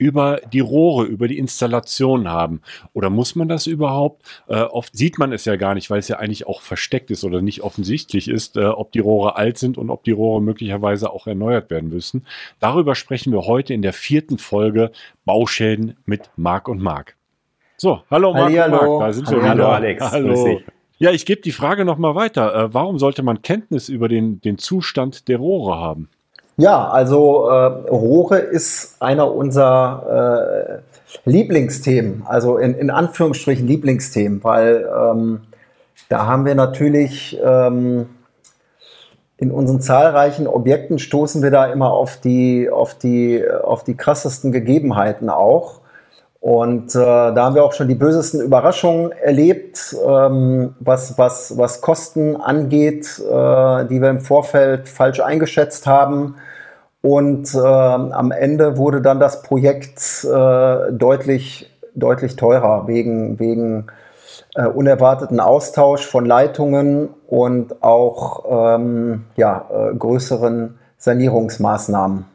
über die Rohre, über die Installation haben? Oder muss man das überhaupt? Äh, oft sieht man es ja gar nicht, weil es ja eigentlich auch versteckt ist oder nicht offensichtlich ist, äh, ob die Rohre alt sind und ob die Rohre möglicherweise auch erneuert werden müssen. Darüber sprechen wir heute in der vierten Folge Bauschäden mit Marc und Marc. So, hallo Marc hallo. Marc, da sind Hallo, wir wieder. hallo, Alex. Hallo. Ja, ich gebe die Frage nochmal weiter. Äh, warum sollte man Kenntnis über den, den Zustand der Rohre haben? Ja, also äh, Rohre ist einer unserer äh, Lieblingsthemen, also in, in Anführungsstrichen Lieblingsthemen, weil ähm, da haben wir natürlich ähm, in unseren zahlreichen Objekten stoßen wir da immer auf die, auf die, auf die krassesten Gegebenheiten auch. Und äh, da haben wir auch schon die bösesten Überraschungen erlebt, ähm, was, was, was Kosten angeht, äh, die wir im Vorfeld falsch eingeschätzt haben. Und ähm, am Ende wurde dann das Projekt äh, deutlich, deutlich teurer wegen, wegen äh, unerwarteten Austausch von Leitungen und auch ähm, ja, äh, größeren Sanierungsmaßnahmen.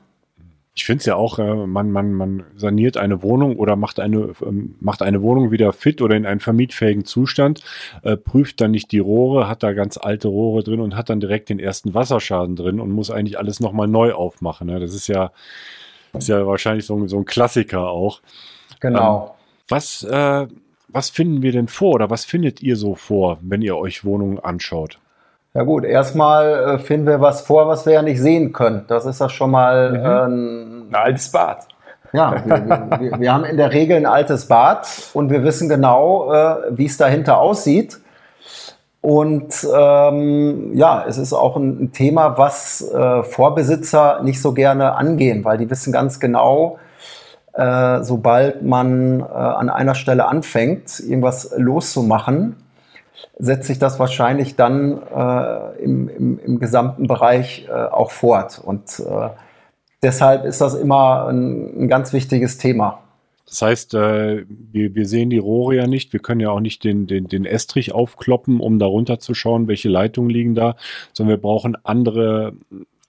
Ich finde es ja auch, äh, man, man, man saniert eine Wohnung oder macht eine, ähm, macht eine Wohnung wieder fit oder in einen vermietfähigen Zustand, äh, prüft dann nicht die Rohre, hat da ganz alte Rohre drin und hat dann direkt den ersten Wasserschaden drin und muss eigentlich alles nochmal neu aufmachen. Ne? Das ist ja, ist ja wahrscheinlich so, ein- so ein Klassiker auch. Genau. Was, äh, was finden wir denn vor oder was findet ihr so vor, wenn ihr euch Wohnungen anschaut? Ja gut, erstmal äh, finden wir was vor, was wir ja nicht sehen können. Das ist ja schon mal Mhm. äh, ein altes Bad. Ja, wir, wir, wir haben in der Regel ein altes Bad und wir wissen genau, äh, wie es dahinter aussieht. Und ähm, ja, es ist auch ein, ein Thema, was äh, Vorbesitzer nicht so gerne angehen, weil die wissen ganz genau, äh, sobald man äh, an einer Stelle anfängt, irgendwas loszumachen, setzt sich das wahrscheinlich dann äh, im, im, im gesamten Bereich äh, auch fort. Und äh, deshalb ist das immer ein, ein ganz wichtiges Thema. Das heißt, äh, wir, wir sehen die Rohre ja nicht. Wir können ja auch nicht den, den, den Estrich aufkloppen, um da runter zu schauen, welche Leitungen liegen da, sondern wir brauchen andere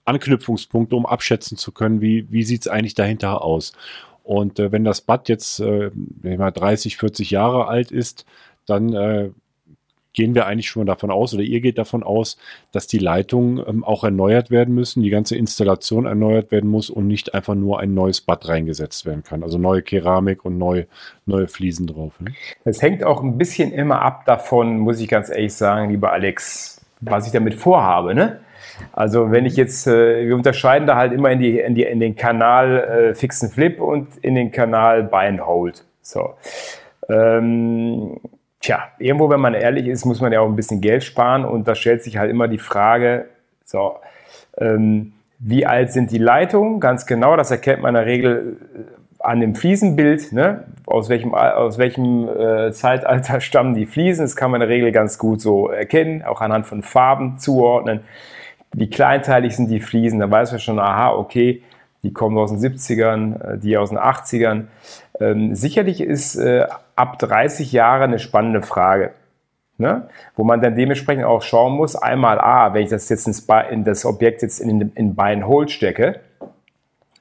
Anknüpfungspunkte, um abschätzen zu können, wie, wie sieht es eigentlich dahinter aus. Und äh, wenn das Bad jetzt äh, wenn ich mal 30, 40 Jahre alt ist, dann äh, gehen wir eigentlich schon davon aus, oder ihr geht davon aus, dass die Leitungen ähm, auch erneuert werden müssen, die ganze Installation erneuert werden muss und nicht einfach nur ein neues Bad reingesetzt werden kann. Also neue Keramik und neue, neue Fliesen drauf. Ne? Es hängt auch ein bisschen immer ab davon, muss ich ganz ehrlich sagen, lieber Alex, was ich damit vorhabe. Ne? Also wenn ich jetzt, äh, wir unterscheiden da halt immer in, die, in, die, in den Kanal äh, Fix and Flip und in den Kanal Buy and Hold. So. Ähm, tja, irgendwo, wenn man ehrlich ist, muss man ja auch ein bisschen Geld sparen und da stellt sich halt immer die Frage, so, ähm, wie alt sind die Leitungen? Ganz genau, das erkennt man in der Regel äh, an dem Fliesenbild, ne? aus welchem, aus welchem äh, Zeitalter stammen die Fliesen. Das kann man in der Regel ganz gut so erkennen, auch anhand von Farben zuordnen. Wie kleinteilig sind die Fliesen? Da weiß man schon, aha, okay, die kommen aus den 70ern, äh, die aus den 80ern. Ähm, sicherlich ist äh, ab 30 Jahre eine spannende Frage. Ne? Wo man dann dementsprechend auch schauen muss, einmal A, wenn ich das jetzt ins in das Objekt jetzt in, in Buy Hold stecke,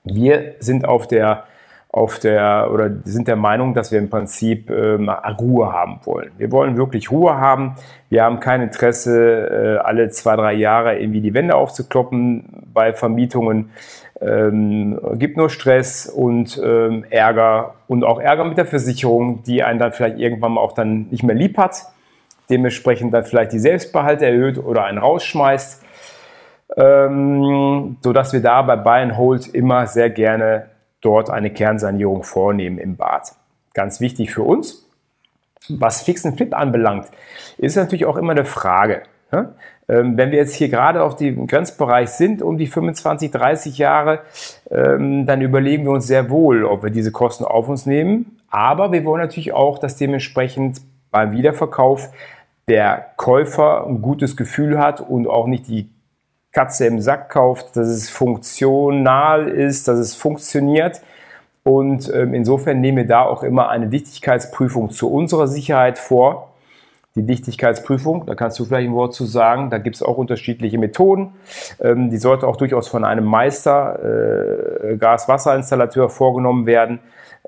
wir sind auf der, auf der, oder sind der Meinung, dass wir im Prinzip ähm, Ruhe haben wollen. Wir wollen wirklich Ruhe haben. Wir haben kein Interesse, äh, alle zwei, drei Jahre irgendwie die Wände aufzukloppen bei Vermietungen. Ähm, gibt nur Stress und ähm, Ärger und auch Ärger mit der Versicherung, die einen dann vielleicht irgendwann mal auch dann nicht mehr lieb hat. Dementsprechend dann vielleicht die Selbstbehalte erhöht oder einen rausschmeißt ähm, sodass wir da bei Buy and Hold immer sehr gerne dort eine Kernsanierung vornehmen im Bad. Ganz wichtig für uns. Was Fix and Flip anbelangt, ist natürlich auch immer eine Frage. Ähm, wenn wir jetzt hier gerade auf dem Grenzbereich sind, um die 25, 30 Jahre, ähm, dann überlegen wir uns sehr wohl, ob wir diese Kosten auf uns nehmen. Aber wir wollen natürlich auch, dass dementsprechend beim Wiederverkauf der Käufer ein gutes Gefühl hat und auch nicht die Katze im Sack kauft, dass es funktional ist, dass es funktioniert. Und ähm, insofern nehmen wir da auch immer eine Dichtigkeitsprüfung zu unserer Sicherheit vor. Die Dichtigkeitsprüfung, da kannst du vielleicht ein Wort zu sagen, da gibt es auch unterschiedliche Methoden. Ähm, die sollte auch durchaus von einem Meister, äh, Gas-Wasser-Installateur vorgenommen werden.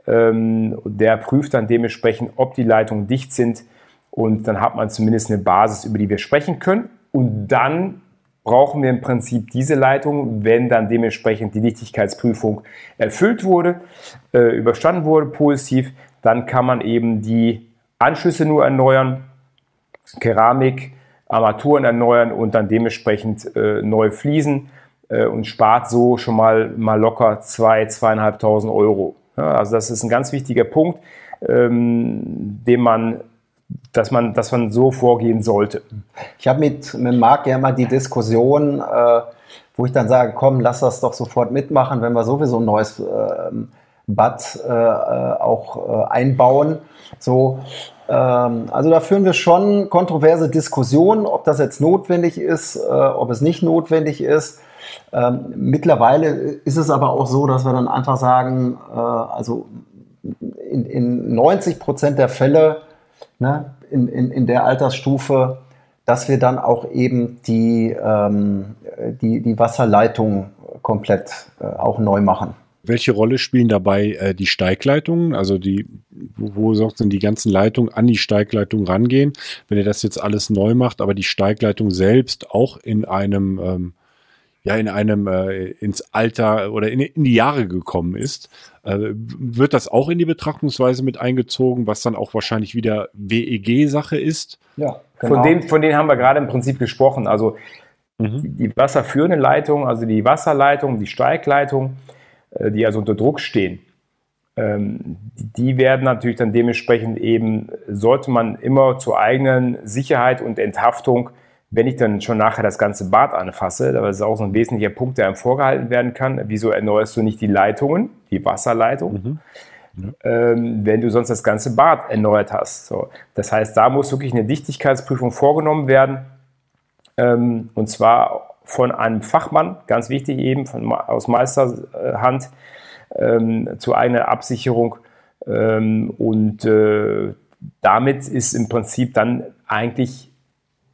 Ähm, der prüft dann dementsprechend, ob die Leitungen dicht sind. Und dann hat man zumindest eine Basis, über die wir sprechen können. Und dann brauchen wir im Prinzip diese Leitung, wenn dann dementsprechend die Dichtigkeitsprüfung erfüllt wurde, äh, überstanden wurde positiv, dann kann man eben die Anschlüsse nur erneuern, Keramik, Armaturen erneuern und dann dementsprechend äh, neue Fliesen äh, und spart so schon mal, mal locker zwei, zweieinhalbtausend Euro. Ja, also das ist ein ganz wichtiger Punkt, ähm, den man dass man, dass man so vorgehen sollte. Ich habe mit, mit Marc ja immer die Diskussion, äh, wo ich dann sage, komm, lass das doch sofort mitmachen, wenn wir sowieso ein neues äh, Bad äh, auch äh, einbauen. So, ähm, also da führen wir schon kontroverse Diskussionen, ob das jetzt notwendig ist, äh, ob es nicht notwendig ist. Ähm, mittlerweile ist es aber auch so, dass wir dann einfach sagen, äh, also in, in 90 Prozent der Fälle ne, in, in, in der Altersstufe, dass wir dann auch eben die, ähm, die, die Wasserleitung komplett äh, auch neu machen. Welche Rolle spielen dabei äh, die Steigleitungen? Also die, wo, sonst denn die ganzen Leitungen an die Steigleitung rangehen? Wenn ihr das jetzt alles neu macht, aber die Steigleitung selbst auch in einem ähm, ja in einem äh, ins Alter oder in, in die Jahre gekommen ist, äh, wird das auch in die Betrachtungsweise mit eingezogen, was dann auch wahrscheinlich wieder WEG-Sache ist? Ja, genau. von, denen, von denen haben wir gerade im Prinzip gesprochen. Also mhm. die wasserführenden Leitungen, also die Wasserleitung, die Steigleitung, äh, die also unter Druck stehen, ähm, die werden natürlich dann dementsprechend eben, sollte man immer zur eigenen Sicherheit und Enthaftung wenn ich dann schon nachher das ganze Bad anfasse, das ist auch so ein wesentlicher Punkt, der einem vorgehalten werden kann, wieso erneuerst du nicht die Leitungen, die Wasserleitung, mhm. Ähm, wenn du sonst das ganze Bad erneuert hast. So. Das heißt, da muss wirklich eine Dichtigkeitsprüfung vorgenommen werden. Ähm, und zwar von einem Fachmann, ganz wichtig eben, von, aus Meisterhand, ähm, zu einer Absicherung. Ähm, und äh, damit ist im Prinzip dann eigentlich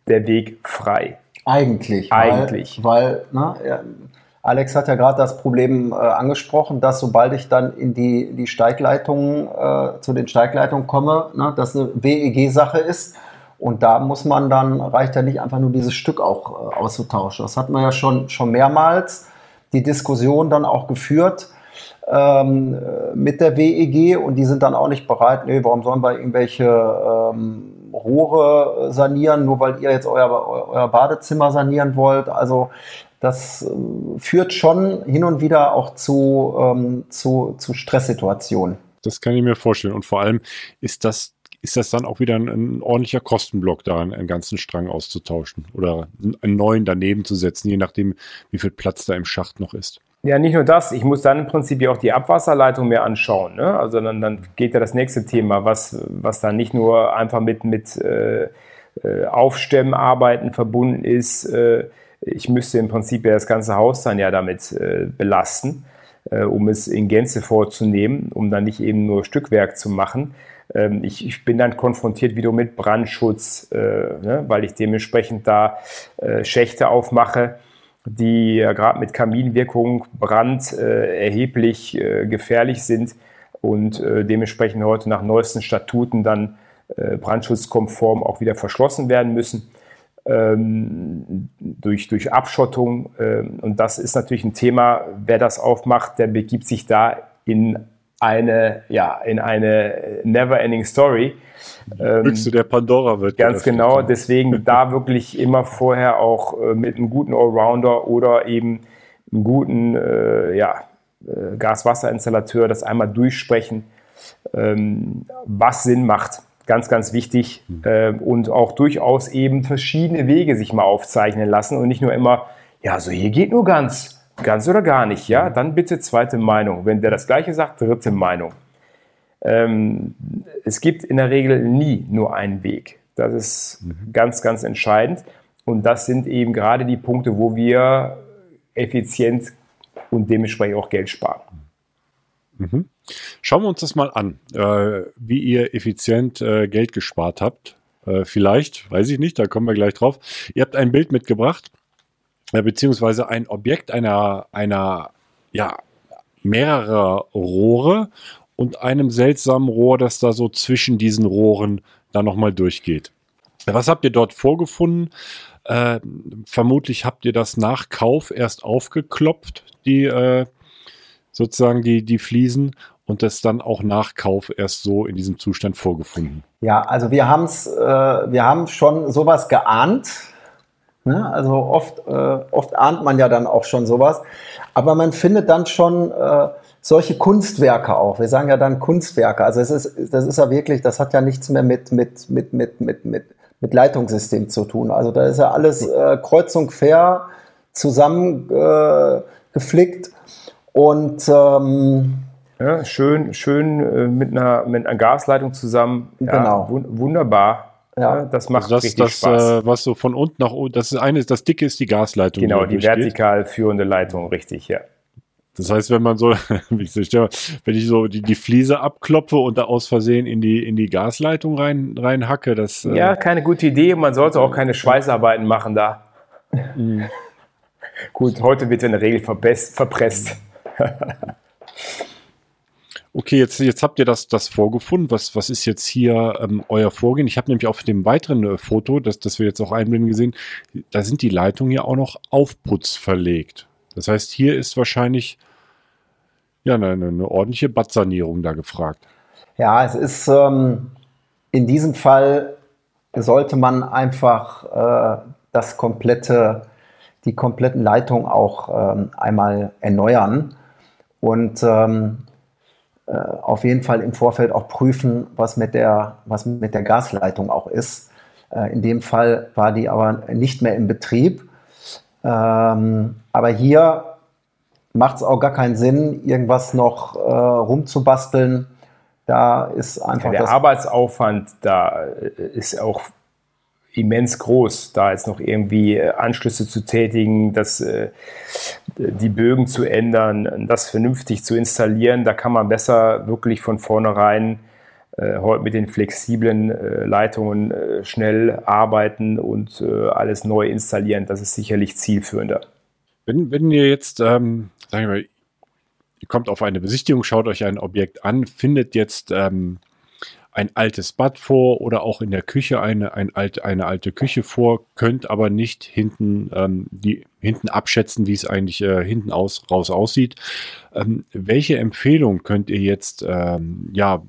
der Weg frei. Eigentlich. Eigentlich. Weil, weil ne, Alex hat ja gerade das Problem äh, angesprochen, dass sobald ich dann in die, die Steigleitungen, äh, zu den Steigleitungen komme, ne, das eine WEG-Sache ist. Und da muss man dann, reicht ja nicht einfach nur dieses Stück auch äh, auszutauschen. Das hat man ja schon, schon mehrmals die Diskussion dann auch geführt ähm, mit der WEG und die sind dann auch nicht bereit, nee, warum sollen wir irgendwelche ähm, Rohre sanieren, nur weil ihr jetzt euer, euer Badezimmer sanieren wollt. Also das äh, führt schon hin und wieder auch zu, ähm, zu, zu Stresssituationen. Das kann ich mir vorstellen. Und vor allem ist das, ist das dann auch wieder ein, ein ordentlicher Kostenblock, da einen, ganzen Strang auszutauschen oder einen neuen daneben zu setzen, je nachdem, wie viel Platz da im Schacht noch ist. Ja, nicht nur das, ich muss dann im Prinzip ja auch die Abwasserleitung mir anschauen. Ne? Also dann, dann geht ja das nächste Thema, was, was dann nicht nur einfach mit, mit äh, äh Aufstemmarbeiten verbunden ist. Äh, ich müsste im Prinzip ja das ganze Haus dann ja damit äh, belasten, äh, um es in Gänze vorzunehmen, um dann nicht eben nur Stückwerk zu machen. Ähm, ich, ich, bin dann konfrontiert wieder mit Brandschutz, äh, ne? weil ich dementsprechend da Schächte aufmache die ja gerade mit Kaminwirkung, Brand äh, erheblich äh, gefährlich sind und äh, dementsprechend heute nach neuesten Statuten dann äh, brandschutzkonform auch wieder verschlossen werden müssen ähm, durch, durch Abschottung. Ähm, und das ist natürlich ein Thema, wer das aufmacht, der begibt sich da in eine, ja, in eine never-ending Story. Ähm, Büchse der Pandora wird. Ganz genau, deswegen da wirklich immer vorher auch äh, mit einem guten Allrounder oder eben einem guten äh, ja, äh, Gas-Wasser-Installateur das einmal durchsprechen, ähm, was Sinn macht. Ganz, ganz wichtig mhm. äh, und auch durchaus eben verschiedene Wege sich mal aufzeichnen lassen und nicht nur immer, ja, so hier geht nur ganz Ganz oder gar nicht, ja? Dann bitte zweite Meinung. Wenn der das Gleiche sagt, dritte Meinung. Ähm, es gibt in der Regel nie nur einen Weg. Das ist mhm. ganz, ganz entscheidend. Und das sind eben gerade die Punkte, wo wir effizient und dementsprechend auch Geld sparen. Mhm. Schauen wir uns das mal an, äh, wie ihr effizient äh, Geld gespart habt. Äh, vielleicht, weiß ich nicht, da kommen wir gleich drauf. Ihr habt ein Bild mitgebracht, äh, beziehungsweise ein Objekt einer, einer, ja, mehrerer Rohre und einem seltsamen Rohr, das da so zwischen diesen Rohren da nochmal durchgeht. Was habt ihr dort vorgefunden? Äh, vermutlich habt ihr das nach Kauf erst aufgeklopft, die äh, sozusagen die, die Fliesen und das dann auch nach Kauf erst so in diesem Zustand vorgefunden. Ja, also wir haben es, äh, wir haben schon sowas geahnt. Ne? Also oft, äh, oft ahnt man ja dann auch schon sowas, aber man findet dann schon äh, solche Kunstwerke auch. Wir sagen ja dann Kunstwerke. Also es ist, das ist ja wirklich, das hat ja nichts mehr mit mit mit mit mit mit mit Leitungssystem zu tun. Also da ist ja alles äh, kreuz und quer zusammengeflickt. Äh, und ähm, ja, schön, schön äh, mit, einer, mit einer Gasleitung zusammen. Ja, genau. Wun wunderbar. Ja. das macht also das, richtig das, Spaß. Äh, was so von unten nach oben, das ist eine, das dicke ist die Gasleitung. Genau, die, die vertikal führende Leitung, richtig, ja. Das heißt, wenn man so, wenn ich so die, die Fliese abklopfe und da aus Versehen in die, in die Gasleitung rein, rein hacke, das. Äh, ja, keine gute Idee. Man sollte auch keine Schweißarbeiten machen da. Mhm. Gut, heute wird in der Regel verpresst. okay, jetzt, jetzt habt ihr das, das vorgefunden. Was, was ist jetzt hier ähm, euer Vorgehen? Ich habe nämlich auf dem weiteren äh, Foto, das, das wir jetzt auch einblenden gesehen, da sind die Leitungen ja auch noch auf Putz verlegt. Das heißt, hier ist wahrscheinlich ja eine, eine ordentliche Badsanierung da gefragt. Ja, es ist ähm, in diesem Fall sollte man einfach äh, das komplette, die kompletten Leitungen auch ähm, einmal erneuern und ähm, äh, auf jeden Fall im Vorfeld auch prüfen, was mit der, was mit der Gasleitung auch ist. Äh, in dem Fall war die aber nicht mehr im Betrieb. Ähm, aber hier macht es auch gar keinen Sinn, irgendwas noch äh, rumzubasteln. Da ist einfach. Ja, der Arbeitsaufwand da äh, ist auch immens groß, da jetzt noch irgendwie Anschlüsse zu tätigen, das, die Bögen zu ändern, das vernünftig zu installieren. Da kann man besser wirklich von vornherein äh, heute mit den flexiblen äh, Leitungen äh, schnell arbeiten und alles neu installieren. Das ist sicherlich zielführender. Wenn, wenn ihr jetzt, ähm, sagen wir ihr kommt auf eine Besichtigung, schaut euch ein Objekt an, findet jetzt ähm, ein altes Bad vor oder auch in der Küche eine, ein alt, eine alte Küche vor, könnt aber nicht hinten, ähm, die, hinten abschätzen, wie es eigentlich äh, hinten aus, raus aussieht. Ähm, welche Empfehlung könnt ihr jetzt ähm, ja,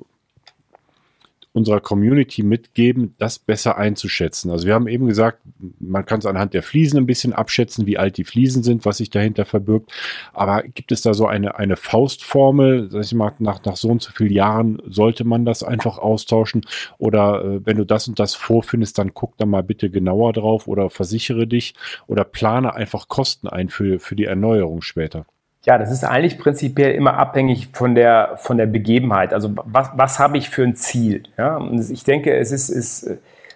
unserer Community mitgeben, das besser einzuschätzen. Also wir haben eben gesagt, man kann es anhand der Fliesen ein bisschen abschätzen, wie alt die Fliesen sind, was sich dahinter verbirgt. Aber gibt es da so eine, eine Faustformel, sag ich mal, nach, nach so und so vielen Jahren sollte man das einfach austauschen? Oder äh, wenn du das und das vorfindest, dann guck da mal bitte genauer drauf oder versichere dich oder plane einfach Kosten ein für, für die Erneuerung später. Ja, das ist eigentlich prinzipiell immer abhängig von der, von der Begebenheit. Also was, was habe ich für ein Ziel? Ja, und ich denke, es ist, ist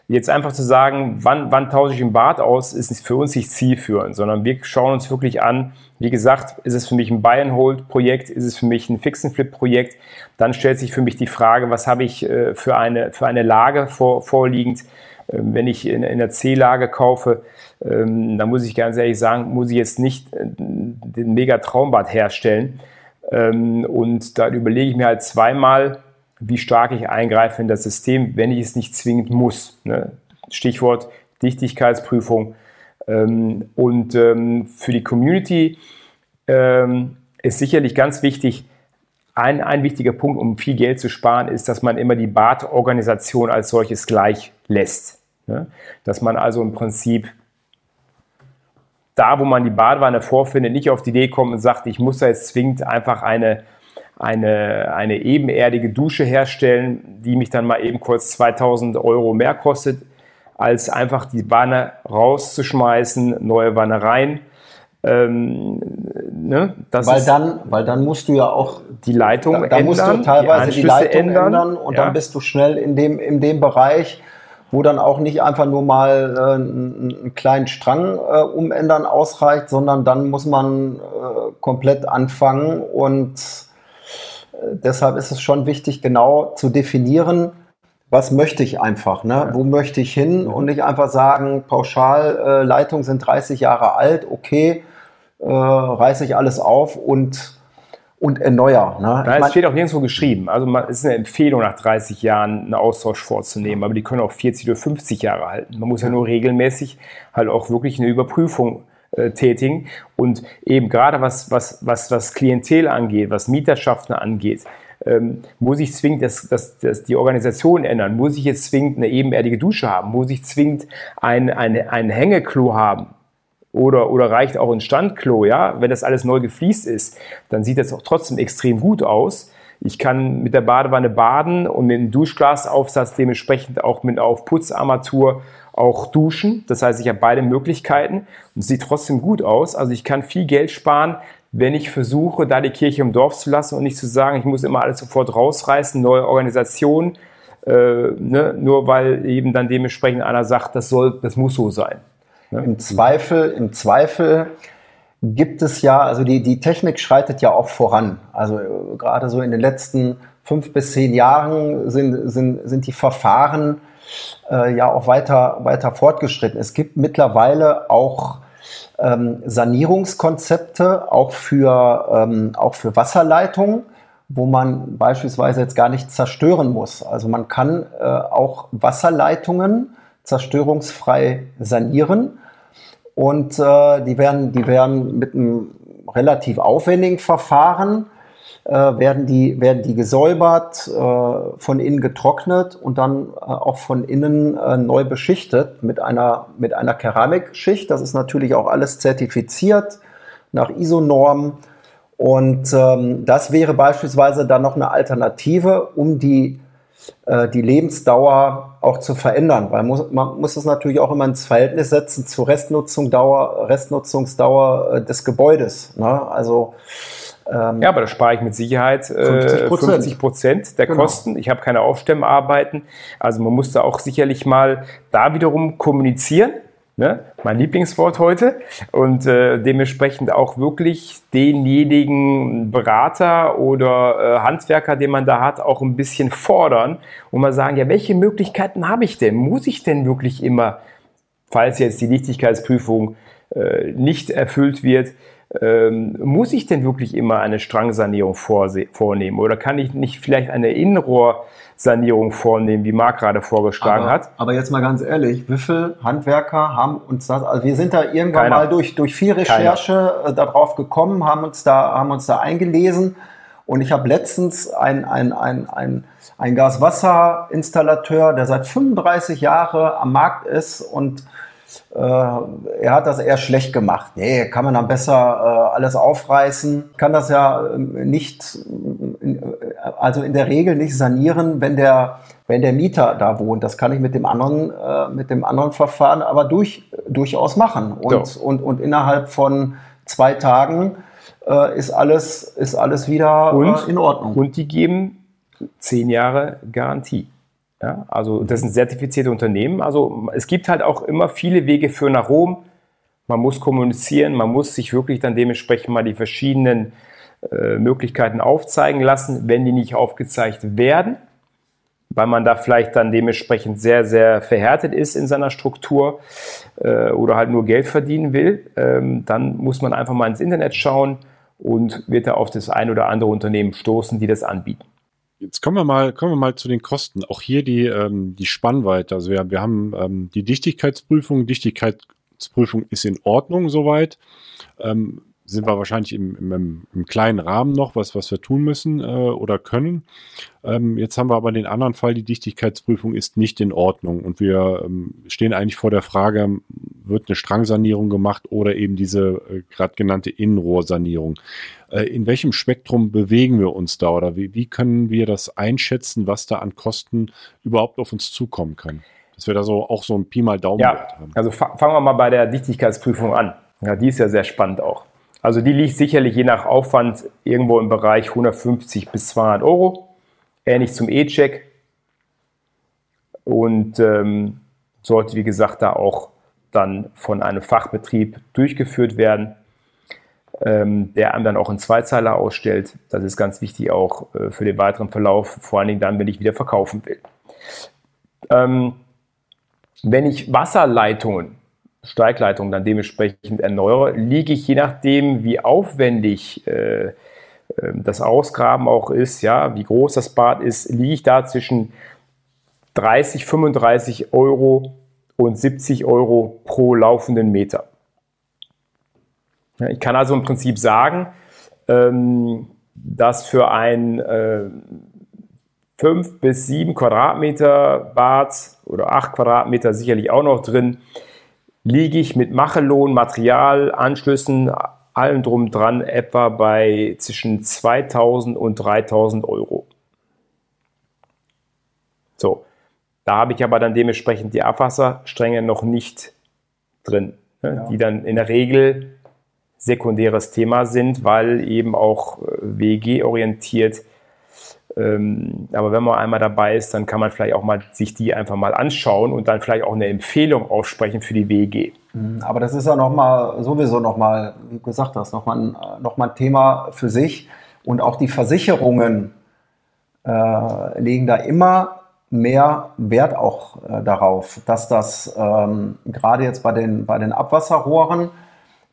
jetzt einfach zu sagen, wann, wann tausche ich ein Bad aus, ist für uns nicht zielführend, sondern wir schauen uns wirklich an, wie gesagt, ist es für mich ein Buy-and-Hold-Projekt, ist es für mich ein Fix-and-Flip-Projekt, dann stellt sich für mich die Frage, was habe ich äh, für eine, für eine Lage vor, vorliegend, ähm, wenn ich in, in der C-Lage kaufe, ähm, da muss ich ganz ehrlich sagen, muss ich jetzt nicht äh, den mega Traumbad herstellen. Ähm, und da überlege ich mir halt zweimal, wie stark ich eingreife in das System, wenn ich es nicht zwingend muss. Ne? Stichwort Dichtigkeitsprüfung. Ähm, und ähm, für die Community ähm, ist sicherlich ganz wichtig, ein, ein wichtiger Punkt, um viel Geld zu sparen, ist, dass man immer die Badorganisation als solches gleich lässt. Ne? Dass man also im Prinzip da, wo man die Badewanne vorfindet, nicht auf die Idee kommt und sagt, ich muss da jetzt zwingend einfach eine, eine, eine ebenerdige Dusche herstellen, die mich dann mal eben kurz 2000 Euro mehr kostet, als einfach die Wanne rauszuschmeißen, neue Wanne rein. Ähm, ne? weil, dann, weil dann musst du ja auch die Leitung da, da ändern, musst du teilweise die, die Leitung ändern, ändern und ja. dann bist du schnell in dem, in dem Bereich, wo dann auch nicht einfach nur mal äh, einen kleinen Strang äh, umändern ausreicht, sondern dann muss man äh, komplett anfangen und äh, deshalb ist es schon wichtig, genau zu definieren, was möchte ich einfach, ne? Ja. wo möchte ich hin und nicht einfach sagen, pauschal, äh, Leitungen sind 30 Jahre alt, okay, äh, reiße ich alles auf und und erneuer. Ne? Da es steht auch nirgendwo geschrieben. Also es ist eine Empfehlung, nach 30 Jahren einen Austausch vorzunehmen, aber die können auch 40 oder 50 Jahre halten. Man muss ja nur regelmäßig halt auch wirklich eine Überprüfung äh, tätigen. Und eben gerade was, was, was, was Klientel angeht, was Mieterschaften angeht, ähm, muss ich zwingend das, das, das, die Organisation ändern? Muss ich jetzt zwingend eine ebenerdige Dusche haben? Muss ich zwingend ein, ein, ein Hängeklo haben? Oder, oder reicht auch ein Standklo, ja, wenn das alles neu gefliest ist, dann sieht das auch trotzdem extrem gut aus. Ich kann mit der Badewanne baden und mit einem Duschglasaufsatz dementsprechend auch mit auf Putzarmatur auch duschen. Das heißt, ich habe beide Möglichkeiten und es sieht trotzdem gut aus. Also ich kann viel Geld sparen, wenn ich versuche, da die Kirche im Dorf zu lassen und nicht zu sagen, ich muss immer alles sofort rausreißen, neue Organisation, äh, ne, nur weil eben dann dementsprechend einer sagt, das soll, das muss so sein. Ne? Im Zweifel, im Zweifel gibt es ja, also die, die Technik schreitet ja auch voran. Also äh, gerade so in den letzten fünf bis zehn Jahren sind, sind, sind die Verfahren äh, ja auch weiter, weiter fortgeschritten. Es gibt mittlerweile auch ähm, Sanierungskonzepte, auch für, ähm, auch für Wasserleitungen, wo man beispielsweise jetzt gar nicht zerstören muss. Also man kann äh, auch Wasserleitungen zerstörungsfrei sanieren. Und äh, die, werden, die werden mit einem relativ aufwendigen Verfahren, äh, werden, die, werden die gesäubert, äh, von innen getrocknet und dann äh, auch von innen äh, neu beschichtet mit einer, mit einer Keramikschicht. Das ist natürlich auch alles zertifiziert nach ISO-Normen. Und ähm, das wäre beispielsweise dann noch eine Alternative, um die die Lebensdauer auch zu verändern, weil muss, man muss es natürlich auch immer ins Verhältnis setzen zur Restnutzung Dauer, Restnutzungsdauer äh, des Gebäudes. Ne? Also ähm, ja, aber da spare ich mit Sicherheit 50 Prozent, Prozent der genau. Kosten. Ich habe keine Aufstemmarbeiten. Also man muss da auch sicherlich mal da wiederum kommunizieren ne? mein Lieblingswort heute, und äh, dementsprechend auch wirklich denjenigen Berater oder äh, Handwerker, den man da hat, auch ein bisschen fordern und mal sagen, ja, welche Möglichkeiten habe ich denn? Muss ich denn wirklich immer, falls jetzt die Nichtigkeitsprüfung äh, nicht erfüllt wird, ähm, muss ich denn wirklich immer eine Strangsanierung vornehmen oder kann ich nicht vielleicht eine Innenrohrsanierung vornehmen, wie Marc gerade vorgeschlagen aber, hat? Aber jetzt mal ganz ehrlich, wie viele Handwerker haben uns das, also wir sind da irgendwann Keiner. mal durch, durch viel Recherche. Äh, darauf gekommen, haben uns da, haben uns da eingelesen und ich habe letztens ein, ein, ein, ein, ein Gaswasserinstallateur, der seit 35 Jahren am Markt ist und äh, er hat das eher schlecht gemacht. Nee, kann man dann besser äh, alles aufreißen. Kann das ja ähm, nicht, also in der Regel nicht sanieren, wenn der, wenn der Mieter da wohnt. Das kann ich mit dem anderen, äh, mit dem anderen Verfahren aber durch, durchaus machen. Und, so. und, und innerhalb von zwei Tagen ist alles, ist alles wieder und, in Ordnung. Und die geben zehn Jahre Garantie. Ja, also das sind zertifizierte Unternehmen. Also es gibt halt auch immer viele Wege für nach Rom. Man muss kommunizieren, man muss sich wirklich dann dementsprechend mal die verschiedenen äh, Möglichkeiten aufzeigen lassen, wenn die nicht aufgezeigt werden, weil man da vielleicht dann dementsprechend sehr, sehr verhärtet ist in seiner Struktur äh, oder halt nur Geld verdienen will, ähm, dann muss man einfach mal ins Internet schauen und wird da auf das ein oder andere Unternehmen stoßen, die das anbieten. Jetzt kommen wir mal, kommen wir mal zu den Kosten. Auch hier die, ähm, die Spannweite. Also wir, wir haben ähm, die Dichtigkeitsprüfung. Dichtigkeitsprüfung ist in Ordnung soweit. Ähm, sind wir wahrscheinlich im, im, im, kleinen Rahmen noch, was, was wir tun müssen äh, oder können. Ähm, jetzt haben wir aber den anderen Fall, die Dichtigkeitsprüfung ist nicht in Ordnung und wir ähm, stehen eigentlich vor der Frage, wird eine Strangsanierung gemacht oder eben diese äh, gerade genannte Innenrohrsanierung. Äh, in welchem Spektrum bewegen wir uns da oder wie, wie können wir das einschätzen, was da an Kosten überhaupt auf uns zukommen kann? Dass wir da so auch so ein Pi mal Daumen ja, haben. Also fangen wir mal bei der Dichtigkeitsprüfung an. Ja, die ist ja sehr spannend auch. Also die liegt sicherlich je nach Aufwand irgendwo im Bereich 150 bis 200 Euro. Ähnlich zum E-Check. Und ähm, sollte, wie gesagt, da auch dann von einem Fachbetrieb durchgeführt werden, ähm, der einem dann auch einen Zweizeiler ausstellt. Das ist ganz wichtig auch äh, für den weiteren Verlauf, vor allen Dingen dann, wenn ich wieder verkaufen will. Ähm, wenn ich Wasserleitungen, Steigleitungen dann dementsprechend erneuere, liege ich je nachdem, wie aufwendig äh, ähm, das Ausgraben auch ist, ja, wie groß das Bad ist, liege ich da zwischen 30, 35 Euro und 70 Euro pro laufenden Meter. Ich kann also im Prinzip sagen, ähm, dass für ein äh, 5 bis 7 Quadratmeter Bad oder 8 Quadratmeter sicherlich auch noch drin, liege ich mit Machelohn, Material, Anschlüssen, allem drum dran etwa bei zwischen 2000 und 3000 Euro. So, da habe ich aber dann dementsprechend die Abwasserstränge noch nicht drin, ne, ja. die dann in der Regel sekundäres Thema sind, weil eben auch äh, WG-orientiert. Ähm, aber wenn man einmal dabei ist, dann kann man vielleicht auch mal sich die einfach mal anschauen und dann vielleicht auch eine Empfehlung aussprechen für die WG. Mhm, aber das ist ja noch mal sowieso noch mal, wie du gesagt hast, noch mal, noch mal ein Thema für sich. Und auch die Versicherungen äh, legen da immer mehr Wert auch äh, darauf, dass das ähm, gerade jetzt bei den, bei den Abwasserrohren,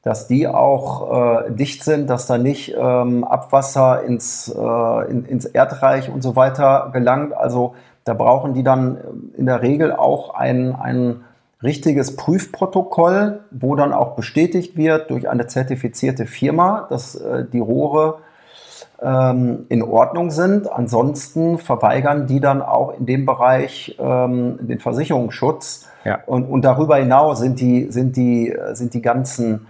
dass die auch äh, dicht sind, dass da nicht ähm, Abwasser ins, äh, in, ins Erdreich und so weiter gelangt. Also da brauchen die dann in der Regel auch ein, ein richtiges Prüfprotokoll, wo dann auch bestätigt wird durch eine zertifizierte Firma, dass äh, die Rohre ähm, in Ordnung sind. Ansonsten verweigern die dann auch in dem Bereich ähm, den Versicherungsschutz. Ja. Und, und darüber hinaus sind die, sind die, sind die ganzen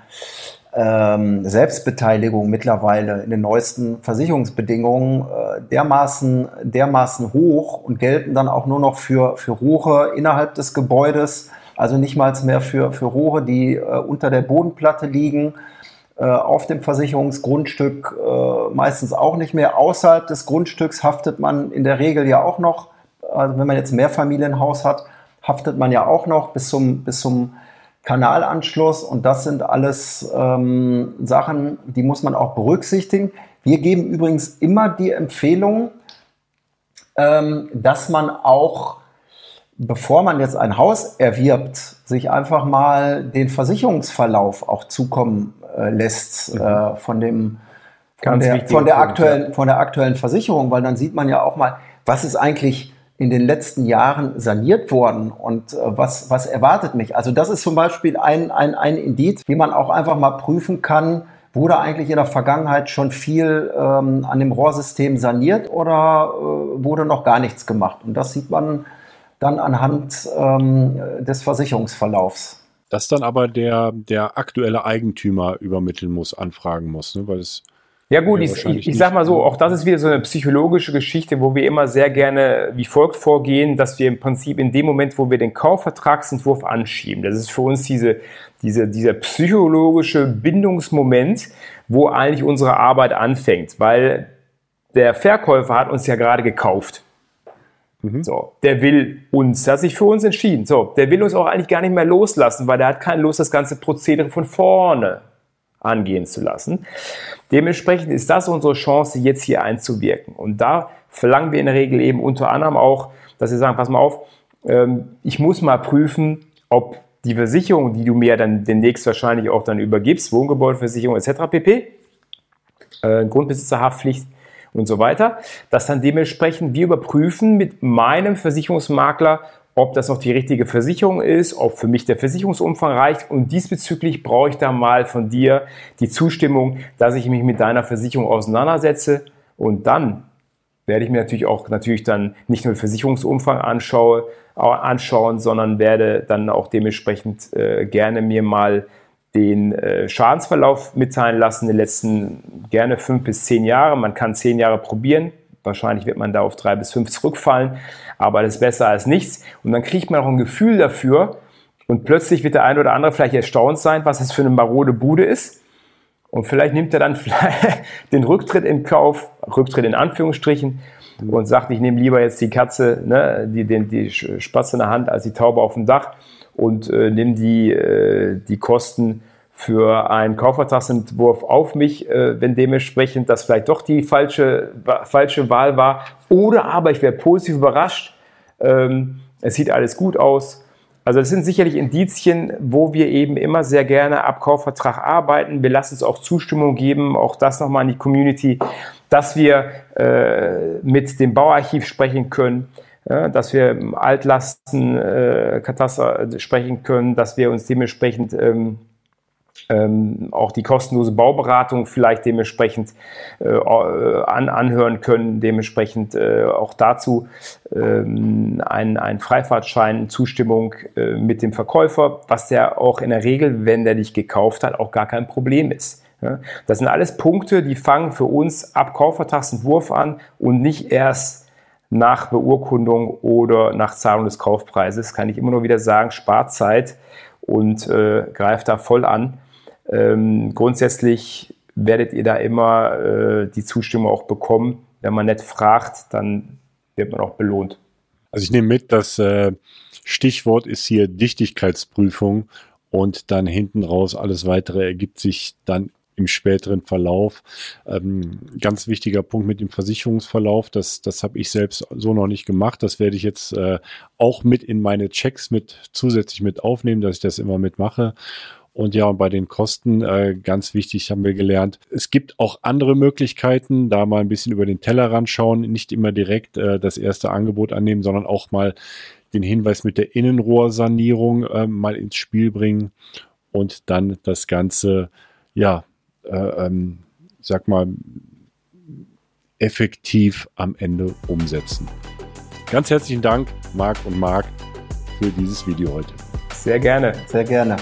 ähm, Selbstbeteiligung mittlerweile in den neuesten Versicherungsbedingungen äh, dermaßen, dermaßen hoch und gelten dann auch nur noch für, für Rohre innerhalb des Gebäudes, also nicht mal mehr für, für Rohre, die äh, unter der Bodenplatte liegen, auf dem Versicherungsgrundstück äh, meistens auch nicht mehr. Außerhalb des Grundstücks haftet man in der Regel ja auch noch, also wenn man jetzt Mehrfamilienhaus hat, haftet man ja auch noch bis zum, bis zum Kanalanschluss und das sind alles ähm, Sachen, die muss man auch berücksichtigen. Wir geben übrigens immer die Empfehlung, ähm, dass man auch bevor man jetzt ein Haus erwirbt, sich einfach mal den Versicherungsverlauf auch zukommen äh, lässt mhm. äh, von dem von der, von der aktuellen von der aktuellen Versicherung, weil dann sieht man ja auch mal, was ist eigentlich in den letzten Jahren saniert worden und äh, was, was erwartet mich? Also das ist zum Beispiel ein, ein, ein Indiz, wie man auch einfach mal prüfen kann, wurde eigentlich in der Vergangenheit schon viel ähm, an dem Rohrsystem saniert oder äh, wurde noch gar nichts gemacht? Und das sieht man dann anhand ähm, des Versicherungsverlaufs. Das dann aber der, der aktuelle Eigentümer übermitteln muss, anfragen muss, ne? weil es ja gut, ich, ich, ich sag mal so, auch das ist wieder so eine psychologische Geschichte, wo wir immer sehr gerne wie folgt vorgehen, dass wir im Prinzip in dem Moment, wo wir den Kaufvertragsentwurf anschieben, das ist für uns diese, diese, dieser psychologische Bindungsmoment, wo eigentlich unsere Arbeit anfängt, weil der Verkäufer hat uns ja gerade gekauft. Mhm. So, der will uns, der hat sich für uns entschieden. So, der will uns auch eigentlich gar nicht mehr loslassen, weil der hat keine Lust, das ganze Prozedere von vorne angehen zu lassen. Dementsprechend ist das unsere Chance, jetzt hier einzuwirken. Und da verlangen wir in der Regel eben unter anderem auch, dass wir sagen, pass mal auf, ähm, ich muss mal prüfen, ob die Versicherung, die du mir dann demnächst wahrscheinlich auch dann übergibst, Wohngebäudeversicherung etc. pp, äh, Grundbesitzerhaftpflicht, und so weiter, dass dann dementsprechend wir überprüfen mit meinem Versicherungsmakler, ob das noch die richtige Versicherung ist, ob für mich der Versicherungsumfang reicht. Und diesbezüglich brauche ich da mal von dir die Zustimmung, dass ich mich mit deiner Versicherung auseinandersetze. Und dann werde ich mir natürlich auch natürlich dann nicht nur den Versicherungsumfang anschaue, anschauen, sondern werde dann auch dementsprechend äh, gerne mir mal den äh, Schadensverlauf mitteilen lassen, die letzten gerne fünf bis zehn Jahre. Man kann zehn Jahre probieren. Wahrscheinlich wird man da auf drei bis fünf zurückfallen, aber das ist besser als nichts. Und dann kriegt man auch ein Gefühl dafür und plötzlich wird der eine oder andere vielleicht erstaunt sein, was das für eine marode Bude ist. Und vielleicht nimmt er dann den Rücktritt in Kauf, Rücktritt in Anführungsstrichen, und sagt, ich nehme lieber jetzt die Katze, ne, die, den, die Spatz in der Hand, als die Taube auf dem Dach und äh, nehme die, äh, die Kosten für einen Kaufvertragsentwurf auf mich, äh, wenn dementsprechend das vielleicht doch die falsche, falsche Wahl war. Oder aber ich werde positiv überrascht. Ähm, es sieht alles gut aus. Also das sind sicherlich Indizien, wo wir eben immer sehr gerne ab Kaufvertrag arbeiten. Wir lassen es auch Zustimmung geben, auch das nochmal in die Community, dass wir äh, mit dem Bauarchiv sprechen können, ja, dass wir Altlastenkataster äh, sprechen können, dass wir uns dementsprechend ähm, ähm, auch die kostenlose Bauberatung vielleicht dementsprechend äh, an, anhören können, dementsprechend äh, auch dazu ähm, ein, ein Freifahrtschein, Zustimmung äh, mit dem Verkäufer, was der auch in der Regel, wenn der dich gekauft hat, auch gar kein Problem ist. Ja? Das sind alles Punkte, die fangen für uns ab Kaufvertragsentwurf an und nicht erst nach Beurkundung oder nach Zahlung des Kaufpreises, kann ich immer nur wieder sagen, spart Zeit und äh, greift da voll an. Ähm, grundsätzlich werdet ihr da immer äh, die Zustimmung auch bekommen. Wenn man nicht fragt, dann wird man auch belohnt. Also ich nehme mit, das äh, Stichwort ist hier Dichtigkeitsprüfung und dann hinten raus alles weitere ergibt sich dann im späteren Verlauf. Ähm, ganz wichtiger Punkt mit dem Versicherungsverlauf, das, das habe ich selbst so noch nicht gemacht. Das werde ich jetzt äh, auch mit in meine Checks mit zusätzlich mit aufnehmen, dass ich das immer mitmache. Und ja, und bei den Kosten, äh, ganz wichtig, haben wir gelernt, es gibt auch andere Möglichkeiten, da mal ein bisschen über den Tellerrand schauen, nicht immer direkt äh, das erste Angebot annehmen, sondern auch mal den Hinweis mit der Innenrohrsanierung äh, mal ins Spiel bringen und dann das Ganze, ja, äh, ähm, sag mal, effektiv am Ende umsetzen. Ganz herzlichen Dank, Marc und Marc, für dieses Video heute. Sehr gerne. Sehr gerne.